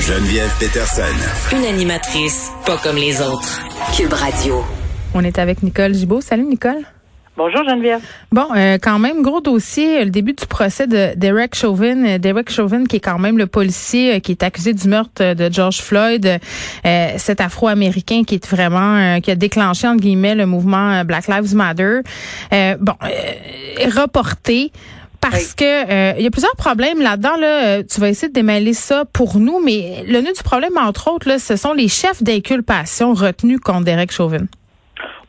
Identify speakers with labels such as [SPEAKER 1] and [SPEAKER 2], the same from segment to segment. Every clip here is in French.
[SPEAKER 1] Geneviève Peterson.
[SPEAKER 2] Une animatrice pas comme les autres. Cube Radio.
[SPEAKER 3] On est avec Nicole Gibault. Salut Nicole.
[SPEAKER 4] Bonjour Geneviève.
[SPEAKER 3] Bon, euh, quand même, gros dossier, le début du procès de Derek Chauvin. Euh, Derek Chauvin, qui est quand même le policier euh, qui est accusé du meurtre de George Floyd, euh, cet Afro-Américain qui est vraiment, qui a déclenché, entre guillemets, le mouvement Black Lives Matter. bon, reporté parce que il y a plusieurs problèmes là-dedans. Là, tu vas essayer de démêler ça pour nous, mais le nœud du problème, entre autres, là, ce sont les chefs d'inculpation retenus contre Derek Chauvin.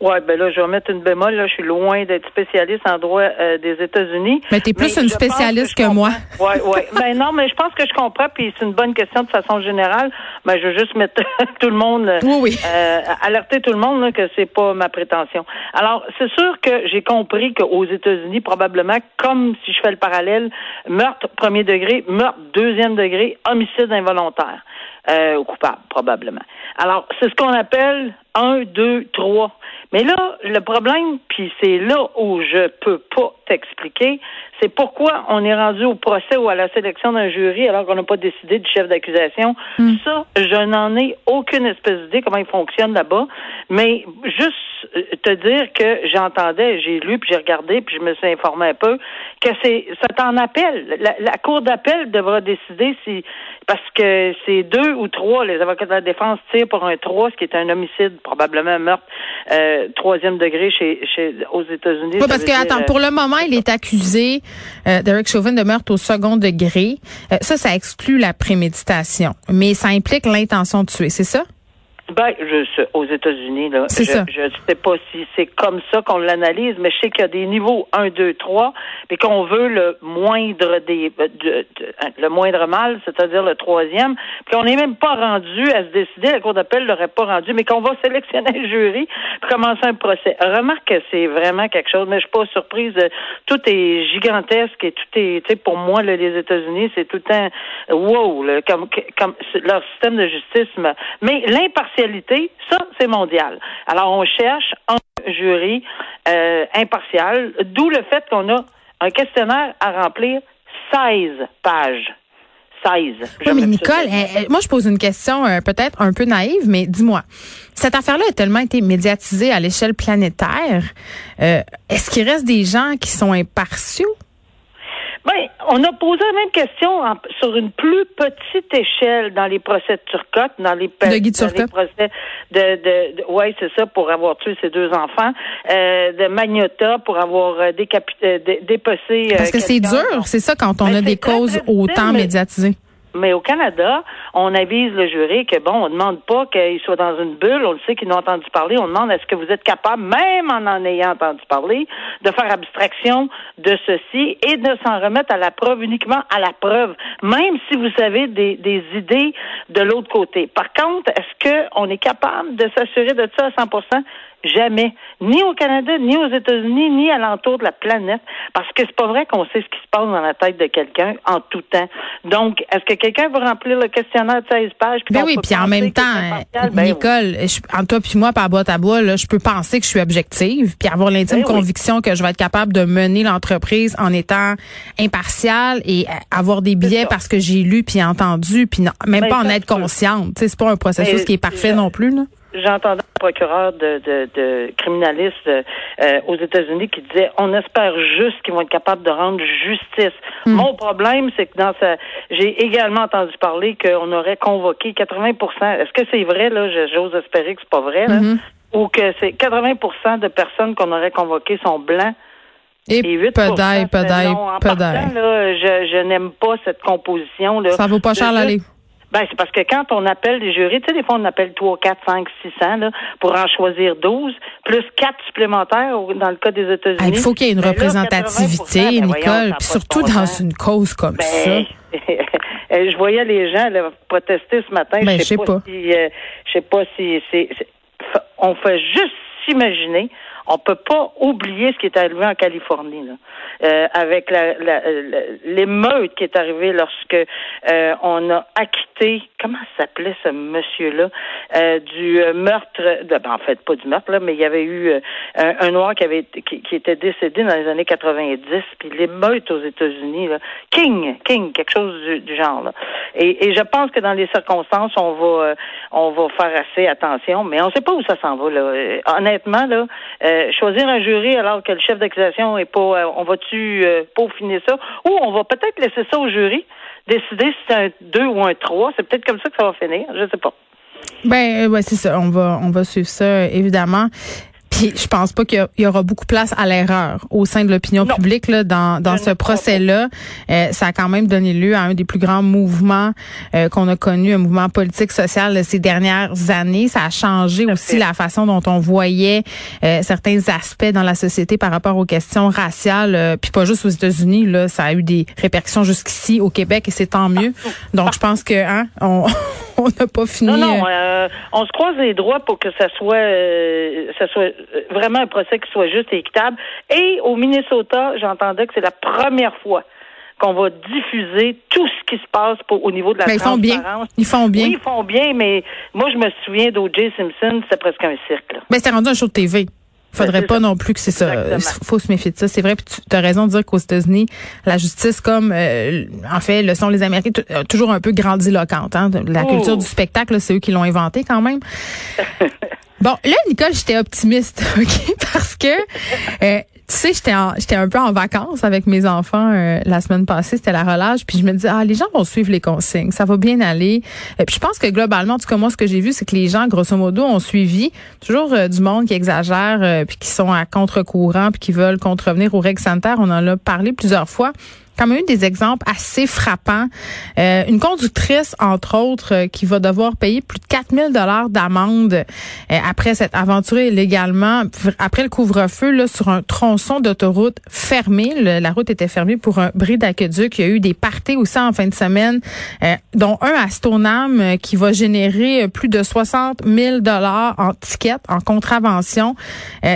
[SPEAKER 4] Oui, ben là, je vais mettre une bémol. Là, je suis loin d'être spécialiste en droit euh, des États-Unis.
[SPEAKER 3] Mais tu es plus une spécialiste que, moi.
[SPEAKER 4] Oui, oui. ben non, mais je pense que je comprends, puis c'est une bonne question de façon générale. Ben, je veux juste mettre tout le monde,
[SPEAKER 3] oui, oui.
[SPEAKER 4] Euh, alerter tout le monde là, que c'est pas ma prétention. Alors, c'est sûr que j'ai compris qu'aux États-Unis, probablement, comme si je fais le parallèle, meurtre premier degré, meurtre deuxième degré, homicide involontaire. Euh, coupable, probablement. Alors, c'est ce qu'on appelle un, deux, trois. Mais là, le problème, puis c'est là où je peux pas t'expliquer, c'est pourquoi on est rendu au procès ou à la sélection d'un jury alors qu'on n'a pas décidé du chef d'accusation.
[SPEAKER 3] Hmm.
[SPEAKER 4] Ça, je n'en ai aucune espèce d'idée comment il fonctionne là-bas. Mais juste euh, te dire que j'entendais, j'ai lu, puis j'ai regardé, puis je me suis informé un peu, que c'est ça en appel. La, la cour d'appel devra décider si parce que c'est deux ou trois, les avocats de la défense tirent pour un trois, ce qui est un homicide, probablement un meurtre euh, troisième degré chez, chez aux États-Unis.
[SPEAKER 3] Oui, parce que attends, pour le moment, il est accusé euh, Derek Chauvin de meurtre au second degré. Euh, ça, ça exclut la préméditation, mais ça implique l'intention de tuer, c'est ça?
[SPEAKER 4] Ben, je sais, aux États-Unis, là. Je, je sais pas si c'est comme ça qu'on l'analyse, mais je sais qu'il y a des niveaux 1, 2, 3, et qu'on veut le moindre des euh, de, de- le moindre mal, c'est-à-dire le troisième, puis on n'est même pas rendu à se décider, la Cour d'appel l'aurait pas rendu, mais qu'on va sélectionner le jury pour commencer un procès. Remarque que c'est vraiment quelque chose, mais je suis pas surprise. euh, Tout est gigantesque et tout est, tu sais, pour moi, là, les États-Unis, c'est tout un wow, là, comme, comme leur système de justice. Mais l'impartialité, ça, c'est mondial. Alors, on cherche un jury euh, impartial, d'où le fait qu'on a un questionnaire à remplir 16 pages. 16.
[SPEAKER 3] Oui,
[SPEAKER 4] Je
[SPEAKER 3] mais Nicole, euh, euh, moi, je pose une question euh, peut-être un peu naïve, mais dis-moi, cette affaire-là a tellement été médiatisée à l'échelle planétaire. euh, Est-ce qu'il reste des gens qui sont impartiaux?
[SPEAKER 4] Ben, on a posé la même question en- sur une plus petite échelle dans les procès de Turcotte, dans les, pe-
[SPEAKER 3] De Guy
[SPEAKER 4] dans les procès de, de, de- ouais, c'est ça, pour avoir tué ses deux enfants, euh, de Magnota pour avoir euh, décapité, euh, dé- dépecé. euh,
[SPEAKER 3] Parce que c'est dur, c'est ça quand on
[SPEAKER 4] Ben,
[SPEAKER 3] a des causes autant médiatisées.
[SPEAKER 4] Mais au Canada, on avise le jury que bon, on demande pas qu'il soit dans une bulle. On le sait qu'ils n'ont entendu parler. On demande est-ce que vous êtes capable, même en en ayant entendu parler, de faire abstraction de ceci et de s'en remettre à la preuve uniquement à la preuve, même si vous avez des, des idées de l'autre côté. Par contre, est-ce que on est capable de s'assurer de ça à 100 Jamais. Ni au Canada, ni aux États-Unis, ni à l'entour de la planète. Parce que c'est pas vrai qu'on sait ce qui se passe dans la tête de quelqu'un en tout temps. Donc, est-ce que quelqu'un va remplir le questionnaire de 16 pages? puis
[SPEAKER 3] Ben oui, puis en même temps?
[SPEAKER 4] Ben oui.
[SPEAKER 3] Nicole, je, entre toi puis moi, par boîte à bois, là, je peux penser que je suis objective, puis avoir l'intime
[SPEAKER 4] Ben oui.
[SPEAKER 3] conviction que je vais être capable de mener l'entreprise en étant impartiale et euh, avoir des billets parce que j'ai lu puis entendu, puis non, même
[SPEAKER 4] Ben,
[SPEAKER 3] pas en être
[SPEAKER 4] sûr.
[SPEAKER 3] consciente. C'est pas un processus qui est parfait non plus. Là.
[SPEAKER 4] J'entendais un procureur de, de, de criminaliste euh, aux États-Unis qui disait on espère juste qu'ils vont être capables de rendre justice.
[SPEAKER 3] Hmm.
[SPEAKER 4] Mon problème, c'est que dans sa j'ai également entendu parler qu'on aurait convoqué 80% Est-ce que c'est vrai, là? J'ose espérer que c'est pas vrai, là.
[SPEAKER 3] Mhm.
[SPEAKER 4] Ou que c'est 80% de personnes qu'on aurait convoquées sont blancs?
[SPEAKER 3] Et
[SPEAKER 4] Et 8
[SPEAKER 3] pedaille,
[SPEAKER 4] partant, là, je, je n'aime pas cette composition. Là,
[SPEAKER 3] Ça vaut pas cher l'aller.
[SPEAKER 4] Ben, c'est parce que quand on appelle des jurys, tu sais, des fois, on appelle 3, 4, 5, 600, là, pour en choisir 12, plus 4 supplémentaires dans le cas des États-Unis.
[SPEAKER 3] Ah, Il faut qu'il y ait une
[SPEAKER 4] Ben là,
[SPEAKER 3] représentativité,
[SPEAKER 4] 80%, ben
[SPEAKER 3] Nicole, puis surtout dans une cause comme ça.
[SPEAKER 4] Ben, je voyais les gens protester ce matin.
[SPEAKER 3] Ben,
[SPEAKER 4] je sais pas, si, je sais pas si c'est, on fait juste s'imaginer on peut pas oublier ce qui est arrivé en Californie, là, euh, avec l'émeute qui est arrivée lorsque euh, on a acquitté, comment s'appelait ce monsieur-là, euh, du meurtre, de, ben, en fait pas du meurtre là, mais il y avait eu un, noir qui avait qui, qui, était décédé dans les années 90, puis l'émeute aux États-Unis, King, King, quelque chose du, genre. Là. Et, et, je pense que dans les circonstances, on va on va faire assez attention, mais on sait pas où ça s'en va là. honnêtement là. Euh, choisir un jury alors que le chef d'accusation est pas, euh, on va-tu euh, peaufiner ça, ou on va peut-être laisser ça au jury, décider si c'est un 2 ou un 3. C'est peut-être comme ça que ça va finir, je sais pas.
[SPEAKER 3] Ben ouais, c'est ça. On va on va suivre ça évidemment je pense pas qu'il y, aura beaucoup de place à l'erreur au sein de l'opinion publique là, dans, dans ce procès-là. Euh, ça a quand même donné lieu à un des plus grands mouvements euh, qu'on a connu, un mouvement politique social de ces dernières années. Ça a changé aussi la façon dont on voyait euh, certains aspects dans la société par rapport aux questions raciales. puis pas juste aux États-Unis, là, ça a eu des répercussions jusqu'ici au Québec et c'est tant mieux. Donc je pense que hein, on on n'a pas fini.
[SPEAKER 4] Non, non, on se croise les droits pour que ça soit, ça soit vraiment un procès qui soit juste et équitable. Et au Minnesota, j'entendais que c'est la première fois qu'on va diffuser tout ce qui se passe au niveau de la
[SPEAKER 3] mais
[SPEAKER 4] transparence.
[SPEAKER 3] Ils font bien. Ils font bien.
[SPEAKER 4] Oui, ils font bien, mais moi, je me souviens d'O.J. Simpson, c'était presque un cirque.
[SPEAKER 3] Mais c'était rendu un show de TV. Faudrait pas non plus que c'est ça. Faut se méfier de ça. C'est vrai, puis tu as raison de dire qu'aux États-Unis, la justice, comme euh, en fait le sont les Américains, euh, toujours un peu grandiloquente. Hein? La culture oh. du spectacle, c'est eux qui l'ont inventé quand même. Bon, là, Nicole, j'étais optimiste, OK? Parce que, euh, tu sais, j'étais j'étais un peu en vacances avec mes enfants euh, la semaine passée, c'était la relâche, puis je me disais, ah, les gens vont suivre les consignes, ça va bien aller. Et puis je pense que globalement, en tout cas, moi, ce que j'ai vu, c'est que les gens, grosso modo, ont suivi toujours euh, du monde qui exagère, puis qui sont à contre-courant, puis qui veulent contrevenir aux règles sanitaires. On en a parlé plusieurs fois quand même eu des exemples assez frappants. Euh, une conductrice, entre autres, euh, qui va devoir payer plus de 4000 dollars d'amende euh, après s'être aventurée illégalement, après le couvre-feu, là, sur un tronçon d'autoroute fermé. la route était fermée pour un bris d'aqueduc. Il y a eu des parties aussi en fin de semaine, dont un à Stoneham qui va générer plus de 60 000 dollars en tickets, en contravention.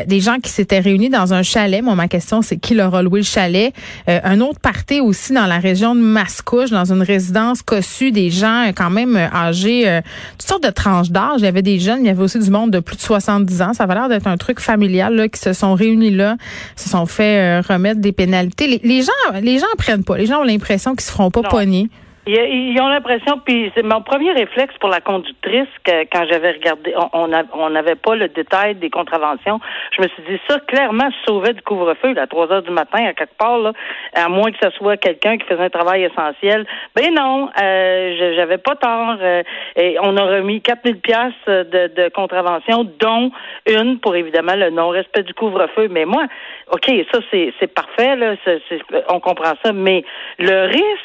[SPEAKER 3] des gens qui s'étaient réunis dans un chalet. Moi, ma question, c'est qui leur a loué le chalet? un autre aussi dans la région de Mascouche, dans une résidence cossue, des gens euh, quand même euh, âgés, euh, toutes sortes de tranches d'âge. Il y avait des jeunes, il y avait aussi du monde de plus de 70 ans. Ça avait l'air d'être un truc familial là, qui se sont réunis là, se sont fait remettre des pénalités. Les, gens, les gens prennent pas. Les gens ont l'impression qu'ils se feront pas pogner.
[SPEAKER 4] Ils ont l'impression, puis c'est mon premier réflexe pour la conductrice que quand j'avais regardé, on on n'avait pas le détail des contraventions. Je me suis dit ça clairement sauver du couvre-feu à 3 heures du matin à quelque part là, à moins que ce soit quelqu'un qui faisait un travail essentiel. Ben non, euh, j'avais pas tort. Euh, et on a remis 4000 pièces de, de contraventions, dont une pour évidemment le non-respect du couvre-feu. Mais moi, ok, ça c'est parfait là, on comprend ça, mais le risque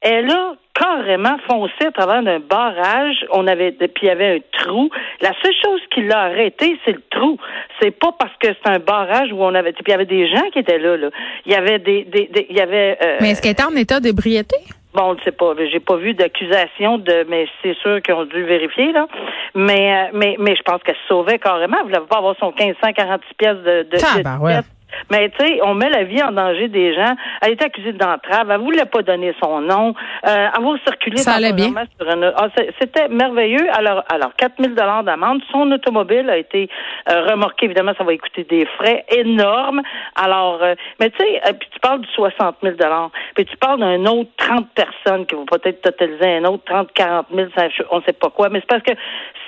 [SPEAKER 4] elle a carrément foncé à travers d'un barrage. On avait, puis il y avait un trou. La seule chose qui l'a arrêté, c'est le trou. C'est pas parce que c'est un barrage où on avait, puis il y avait des gens qui étaient là. là. Il y avait des, des, il y avait.
[SPEAKER 3] Euh, mais est-ce qu'elle était en état d'ébriété?
[SPEAKER 4] Bon, on ne sait pas. J'ai pas vu d'accusation de, mais c'est sûr qu'ils ont dû vérifier là. Mais, euh, mais, mais je pense qu'elle se sauvait carrément. Vous voulait pas avoir son 1546 pièces de, de,
[SPEAKER 3] de
[SPEAKER 4] mais tu sais, on met la vie en danger des gens. Elle était accusée d'entrave. Elle voulait pas donner son nom. Euh, avoir circulé
[SPEAKER 3] Ça allait bien.
[SPEAKER 4] sur une... Ah, c'était merveilleux. Alors, alors 4000 dollars d'amende. Son automobile a été euh, remorquée. Évidemment, ça va coûter des frais énormes. Alors, euh, mais tu sais, euh, puis tu parles du 60 000 dollars. Puis tu parles d'un autre 30 personnes qui vont peut-être totaliser un autre 30, 40 000, on sait pas quoi. Mais c'est parce que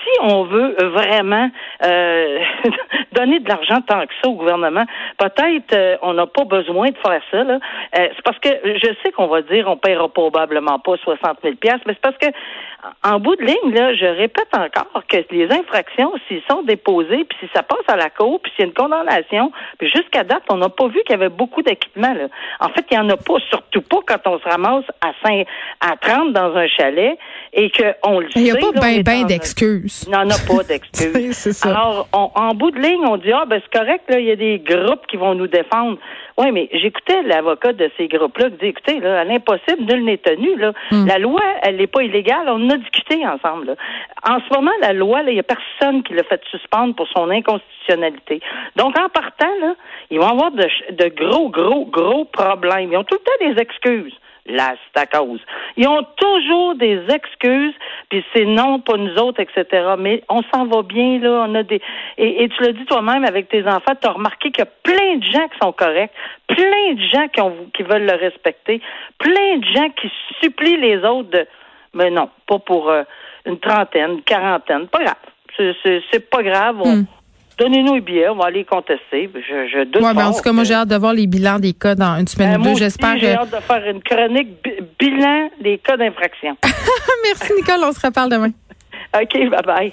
[SPEAKER 4] si on veut vraiment euh, donner de l'argent tant que ça au gouvernement, peut-être euh, on n'a pas besoin de faire ça. Là. Euh, c'est parce que je sais qu'on va dire on paiera probablement pas 60 000 mais c'est parce que en bout de ligne, là, je répète encore que les infractions, s'ils sont déposées, puis si ça passe à la cour, puis s'il y a une condamnation, puis jusqu'à date, on n'a pas vu qu'il y avait beaucoup d'équipements. En fait, il n'y en a pas, surtout pas quand on se ramasse à 5, à 30 dans un chalet et qu'on le.
[SPEAKER 3] Il n'y a pas bien ben d'excuses.
[SPEAKER 4] Il n'y en a pas d'excuses. Alors, en bout de ligne, on dit, ah, ben c'est correct, là, il y a des groupes qui vont nous défendre. Oui, mais j'écoutais l'avocat de ces groupes-là qui dit, écoutez, là, à l'impossible, nul n'est tenu. Là.
[SPEAKER 3] Hmm.
[SPEAKER 4] La loi, elle n'est pas illégale. On en a discuté ensemble. Là. En ce moment, la loi, il n'y a personne qui l'a fait suspendre pour son inconstitutionnalité. Donc, en partant, là, ils vont avoir de, de gros, gros, gros problèmes. Ils ont tout le temps des excuses. Là, c'est à cause. Ils ont toujours des excuses, puis c'est non, pas nous autres, etc. Mais on s'en va bien, là. On a des. Et, tu l'as dit toi-même avec tes enfants, tu as remarqué qu'il y a plein de gens qui sont corrects, plein de gens qui, veulent le respecter, plein de gens qui supplient les autres de. Mais non, pas pour euh, une trentaine, une quarantaine. Pas grave. C'est- pas grave.
[SPEAKER 3] Hmm.
[SPEAKER 4] Donnez-nous les billets, on va aller contester. Je, je doute
[SPEAKER 3] Ouais, ben, en tout cas, moi, j'ai hâte de voir les bilans des cas dans une semaine
[SPEAKER 4] Ben,
[SPEAKER 3] ou deux. J'espère
[SPEAKER 4] J'ai hâte de faire une chronique bi- bilan des cas d'infraction.
[SPEAKER 3] Merci, Nicole. On se reparle demain.
[SPEAKER 4] OK, bye bye.